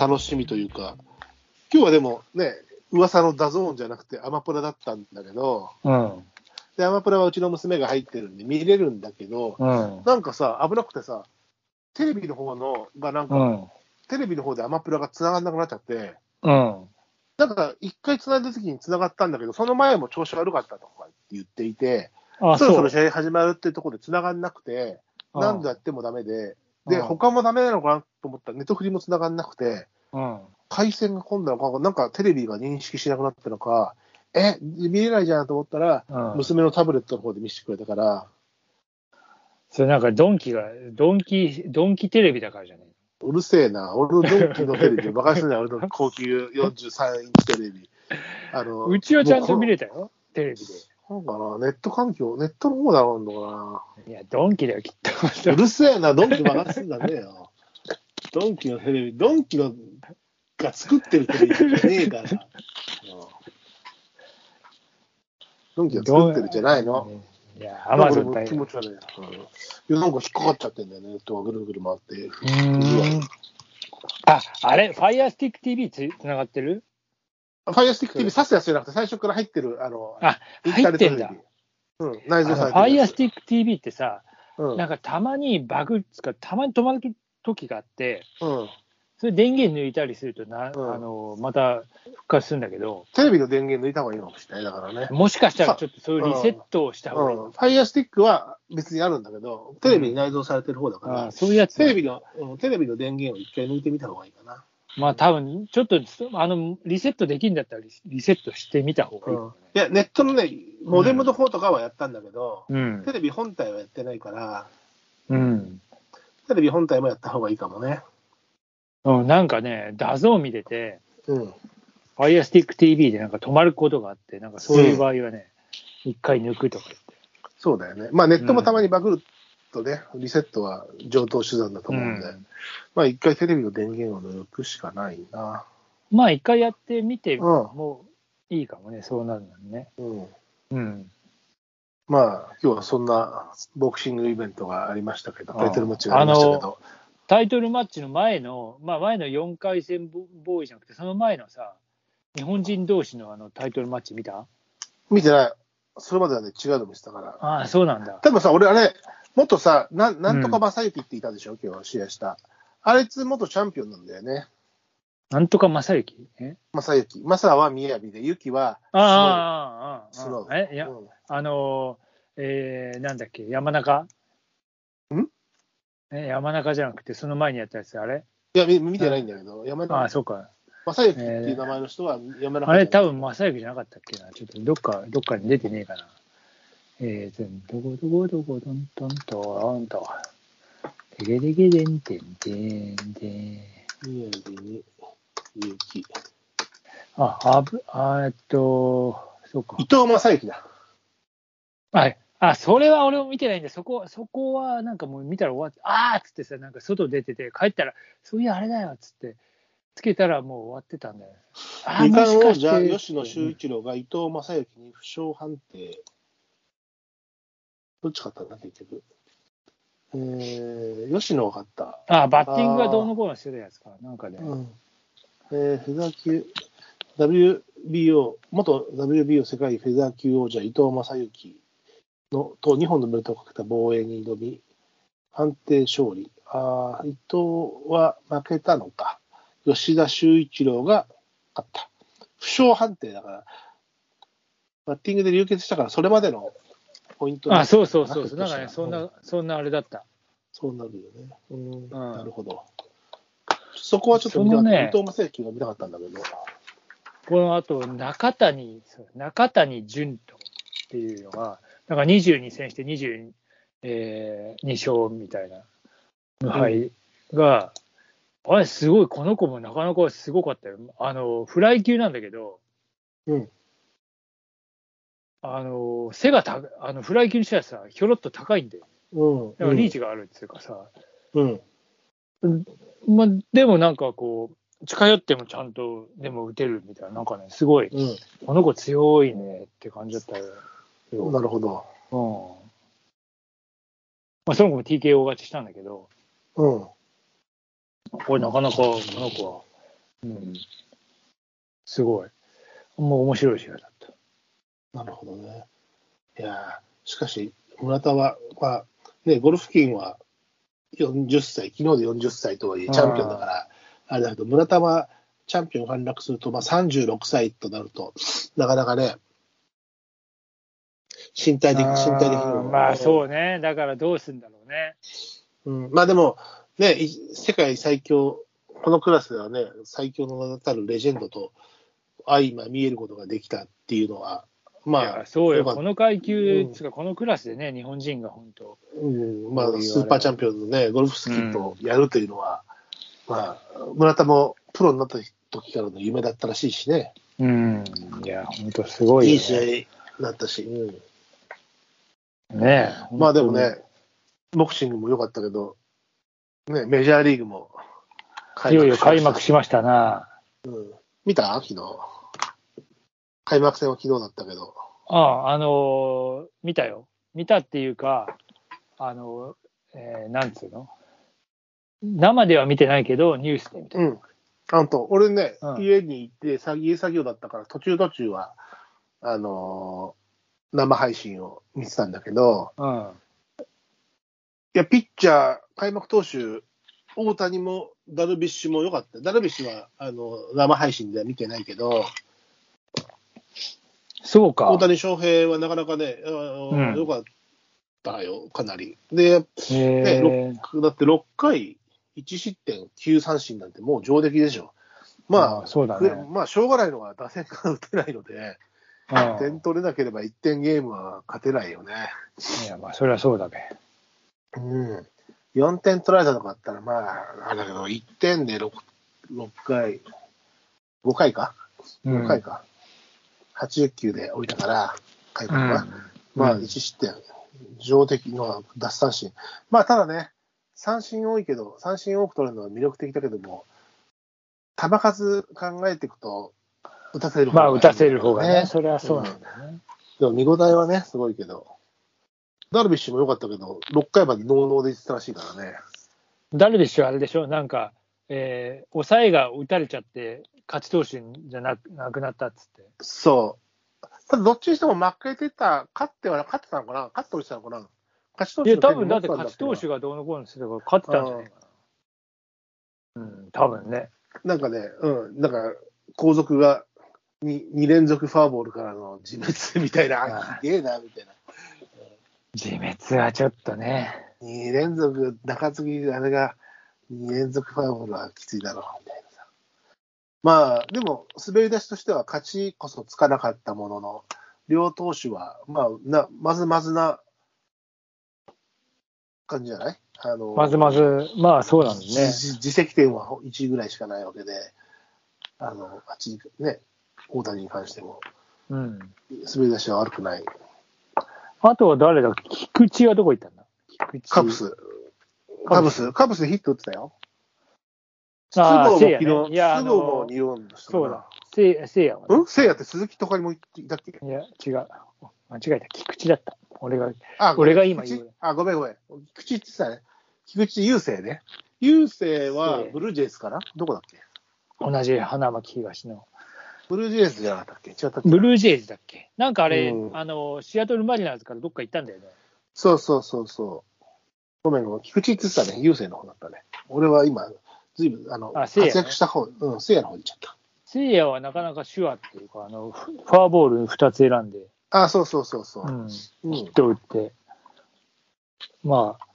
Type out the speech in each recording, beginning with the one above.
楽しみというか、今日はでもね、噂のダゾーンじゃなくてアマプラだったんだけど、うん。で、アマプラはうちの娘が入ってるんで見れるんだけど、うん。なんかさ、危なくてさ、テレビの方のがなんか、うん。テレビの方でアマプラが繋がんなくなっちゃって、うん。なんか一回繋いだ時に繋がったんだけど、その前も調子悪かったとかって言っていて、あ、そろそろそう。試合始まるってところで繋がんなくて、うん何度やってもダメで、で、うん他もダメなのかなと思ったら、ネットフリも繋がんなくて、うん。回線が混んだのか、なんかテレビが認識しなくなったのか、え、見れないじゃんと思ったら、うん。娘のタブレットの方で見せてくれたから、それなんかドンキが、ドンキ、ドンキテレビだからじゃね？うるせえな、俺のドンキのテレビ、バカにすんなよ、俺の高級43インチテレビ。あのうちはちゃんと見れれたよ、テレビで。なんかな、ネット環境、ネットの方だろうのかいや、ドンキだよ、きっな。うと。るせえな、ドンキバカにすんだねえよ。ドンキのテレビ、ドンキのが作ってるテレビじゃねえから。うんドンキが作ってるじゃないの。いや、アマゾン気持ち悪い。うんいや、なんか引っかかっちゃってんだよね、ネットがぐるぐる回って。あ、あれ、ファイアースティック TV つつながってる？ファイアスティック TV 挿すやつじゃなくて、最初から入ってる、あの、あ、入ってんだ。うん、内蔵されてるファイアースィッティック TV ってさ、ク。なんかたまにバグつか、たまに止まる時があって、うん。うん。それ電源抜いたりするとな、うんあの、また復活するんだけど、テレビの電源抜いた方がいいかもしれない。だからね。もしかしたらちょっとそういうリセットをした方がいい。うん。ファイアスティックは別にあるんだけど、テレビに内蔵されてる方だから、ああそういうやつ。テレビの、うんテレビの電源を一回抜いてみた方がいいかな。まあ多分、ちょっと、あの、リセットできるんだったらリリセットしてみた方がいいね。いや、ネットのね、モデムの方とかはやったんだけど、うんテ。レビ本体はやってないから、うん。テレビ本体もやった方がいいかもね。うん、なんかね、ダゾーン見てて、うん。Fire Stick TV でなんか止まることがあって、なんかそういう場合はね、一、回抜くとか言って。そうだよね。まあネットもたまにバグるとね、リセットは上等手段だと思うんで、うんまあ一回テレビの電源を抜くしかないな。まあ一回やってみてうんもいいかもね、そうなるのにね。うん。うん。まあ今日はそんなボクシングイベントがありましたけど、うんタイトルマッチがありましたけど、タイトルマッチの前の、まあ前の4回戦ボボーイじゃなくて、その前のさ、日本人同士のあのタイトルマッチ見た？見てない。それまではね、違うの見てたから。ああ、そうなんだ。多分さ、俺あれ、元さ、なんなんとか正幸っていたでしょ、今日試合した。あいつ元チャンピオンなんだよね。なんとか正幸？え？正幸。正は宮城で、幸はああ、ああ、スノー。ああ。え、いや、うんあのー、えー、なんだっけ、山中？ん？え、山中じゃなくて、その前にやったやつ、あれ？いや、見見てないんだけど、山ああ、田そうか。正幸っていう名前の人は山中あれ、多分正幸じゃなかったっけな？ちょっとどっか、どっかに出てねえかな。えーと、どこどこどこどんとんとんと。てけてけでんてんてんてん。宮城に幸。あ、あぶ、あえっと、そうか伊。藤正幸だ。はい。あ、それは俺も見てないんで、そこ、そこはなんかもう見たら終わって、あーっつってさ、なんか外出てて、帰ったら、そういや、あれだよっつって、つけたらもう終わってたんだよ。あー二冠王者、吉野修一郎が伊藤正幸に負傷判定。どっち勝ったんだ、結局。えー、吉野が勝った。あ、バッティングがどうのこうのしてたやつか。なんかね。うんえーフェザー級、WBO、元 WBO 世界フェザー級王者伊藤正幸のと2本のベルトをかけた防衛に挑み、判定勝利。あー伊藤は負けたのか。吉田修一郎が勝った。負傷判定だから、バッティングで流血したから、それまでのポイントあ、そうそうそうそう。なんかね、そんな、そんなあれだった。そうなるよね。うん、んなるほど。そこはちょっと見たかった。ね伊藤正幸が見たかったんだけど。この後、中谷、中谷潤人っていうのが、なんか22戦して22、えー、2勝みたいな無敗が、あれ、すごい、この子もなかなかすごかったよ。あの、フライ級なんだけど、うん。あの、背がたあのフライ級にしたらさ、ひょろっと高いんだよ。うん。だからリーチがあるっていうかさ、うん。まあ、でもなんかこう、近寄ってもちゃんと、でも打てるみたいな、なんかね、すごい、うこの子強いねって感じだったよ。ん。なるほど。うん。まあ、その子も TKO 勝ちしたんだけど、うん。これなかなかこの子はうん。すごい。もう面白い試合だった。なるほどね。いやーしかし、村田は、まあ、ね、ゴルフ金は40歳、昨日で40歳とはいえ、チャンピオンだから、あれだけど、村田はチャンピオン陥落すると、まあ、36歳となると、なかなかね、身体的、身体的にも。まあそうね。だからどうすんだろうね。うん、まあでも、ね、い世界最強、このクラスではね、最強の名だたるレジェンドと相ま見えることができたっていうのは、まいあや、そうよ。この階級、うんつうかこのクラスでね、日本人が本当。うん、まあスーパーチャンピオンのね、ゴルフスキーとやるというのは、まあ、村田もプロになった時からの夢だったらしいしね、うん。いや、本当すごい。いい試合だったし、うんねえまあでも。ね、ボクシングも良かったけど、ね、メジャーリーグもいよいよ開幕しましたな。たうん、見た？昨日。開幕戦は昨日だったけど。ああ、あのー見たよ。見たっていうか、あのーえーなんつうの？生では見てないけど、ニュースで見た。うん。あんと、俺ね、うん家に行って、さ家作業だったから、途中途中は、あのー生配信を見てたんだけど、うん。いや、ピッチャー、開幕投手、大谷もダルビッシュも良かった。ダルビッシュは、あの、生配信では見てないけど、そうか。大谷翔平はなかなかね、うん良かったよ、かなり。で、へね、だって6回、1失点、9三振なんてもう上出来でしょ。まあ、そうだね。まあ、しょうがないのは打線が打てないので、うん点取れなければ1点ゲームは勝てないよね。いや、まあ、それはそうだべ。うん。4点取られたとかあったら、まあ、あれだけど、1点で 6, 6回、5回か、うん5回か、80球で降りたから、開う幕は。ん。まあ、うん1失点、上的の奪三振。まあ、ただね、三振多いけど、三振多く取れるのは魅力的だけども、球数考えていくと、打たせる方まあ、打たせる方がね、ねそれはそうなんだよね。でも見応えはね、すごいけど、ダルビッシュも良かったけど、6回までノーノーでいってたらしいからね。ダルビッシュはあれでしょ、なんか、えー抑えが打たれちゃって、勝ち投手じゃなくなくなったっつって。そう。ただ、どっちにしても負けてた、勝っては勝ってたのかな？勝って落ちたのかな？勝ち投いや、多分だって勝ち投手が。がどうのこうのしてたから、勝ってたんじゃないかな。うん、多分ね。なんかね、うん、なんか、後続が 2, 2連続ファーボールからの自滅みたいな、すげえな、みたいな。自滅はちょっとね。2連続、中継ぎ、あれが、2連続ファーボールはきついだろう、みたいなさ。まあ、でも、滑り出しとしては勝ちこそつかなかったものの、両投手は、まあ、な、まずまずな感じじゃない？あの、まずまず、まあそうなんですね。自自責点は1ぐらいしかないわけで、あの、あっちね、大谷に関しても、うん。滑り出しは悪くない。あとは誰だ？菊池はどこ行ったんだ？菊池。カブス、カブス、カブスでヒット打ってたよ。筒香もせいや昨日、筒香もの、2本でしたそうだ。せいせいやはねうん？せいやって鈴木とかにもいたっけ？いや、違う。間違えた。菊池だった。俺が。あ俺が今言うあ、ごめんごめん。菊池って言ってたね。菊池雄星ね。雄星は星ブルージェイズかなどこだっけ？同じ花巻東の。ブルージェイズじゃなかったっけ？違ったっけ？ブルージェイズだっけ？なんかあれ、うんあの、シアトルマリナーズからどっか行ったんだよね。そうそうそうそう。ごめんごめん。菊池って言ってたね。雄星の方だったね。俺は今、ずいぶん、あの、あ活躍した方、うん、せいやの方に行っちゃった。せいやはなかなか手話っていうか、あの、フフォアボール2つ選んで、あ、そうそうそうそう。うん、うんヒット打って、まあ、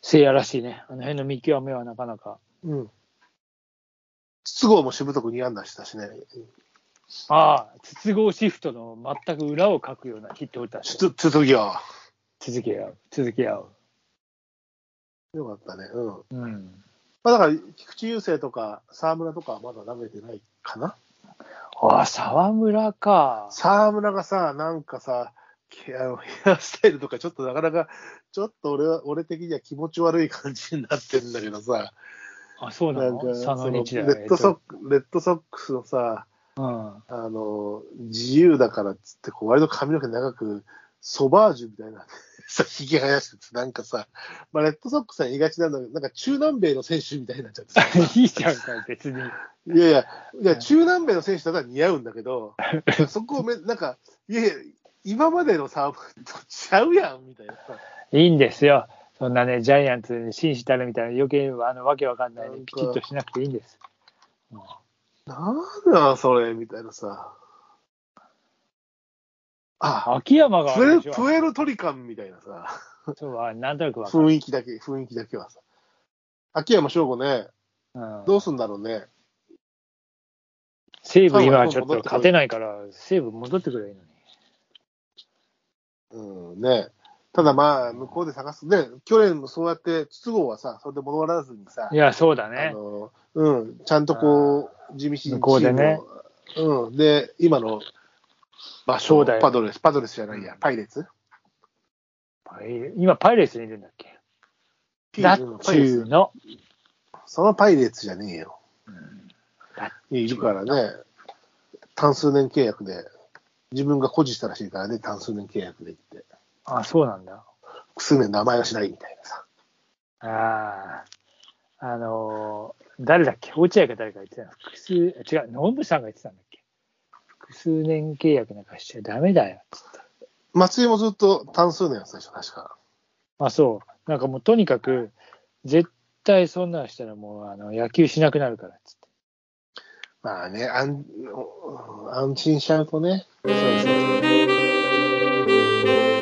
せいやらしいね。あの辺の見極めはなかなか。うん。筒香もしぶとく2安打したしね。ああ、筒香シフトの全く裏をかくようなヒットを打ったんですよつ、続きは。続け合う、続け合う。よかったね。うん。うん。まあだから、菊池雄星とか沢村とかはまだ投げてないかな？ああ、沢村か。沢村がさ、なんかさ、けあのヘアスタイルとかちょっとなかなか、ちょっと俺は、俺的には気持ち悪い感じになってるんだけどさ、あ、そうなの？なんか、のレッドソックレッドソックスのさ、うん。あの、自由だからっつって、こう割と髪の毛長く、ソバージュみたいなさ、ひげ生やしてて、なんかさ、まあ、レッドソックスは言いがちなんだけど、なんか中南米の選手みたいになっちゃってさ いいじゃんか、別に。いやいや、いや中南米の選手だったら似合うんだけど、そこをめ、なんか、いやいや、今までのサーブとちゃうやんみたいなさ。いいんですよ。そんなね、ジャイアンツに紳士たるみたいな余計あのわけわかんないなんかピチッとしなくていいんです。うんなんだそれみたいなさ。あ、秋山があプエプエルトリカンみたいなさ、そうはなんとなく。雰囲気だけ、雰囲気だけはさ。秋山翔吾ね、うんどうすんだろうね。西武今はちょっと勝てないから、西武戻ってくればいいのに。うん、ね。ただまあ、向こうで探す。ね、去年もそうやって、筒香はさ、それで戻らずにさい、や、そうだあね。の、うん、ちゃんとこう、地道に向こうでね。うん、で、今の場所、そうだよ。パドレス、パドレスじゃないや、パイレーツ？パイ今、パイレーツにいるんだっけ？だっちゅうの。そのパイレーツじゃねえよ。だいるからね、単数年契約で、自分が誇示したらしいからね、単数年契約で行って、あ、そうなんだ。複数年名前はしないみたいなさ。ああ、あのー誰だっけ？落合か誰か言ってたの。複数、違う、ノブさんが言ってたんだっけ？複数年契約なんかしちゃダメだよ、つって。松井もずっと単数年やってたでしょ、確か。あ、そう。なんかもうとにかく、絶対そんなんしたらもうあの野球しなくなるから、つって。まあね、安安心しちゃうとね。そうそうそう。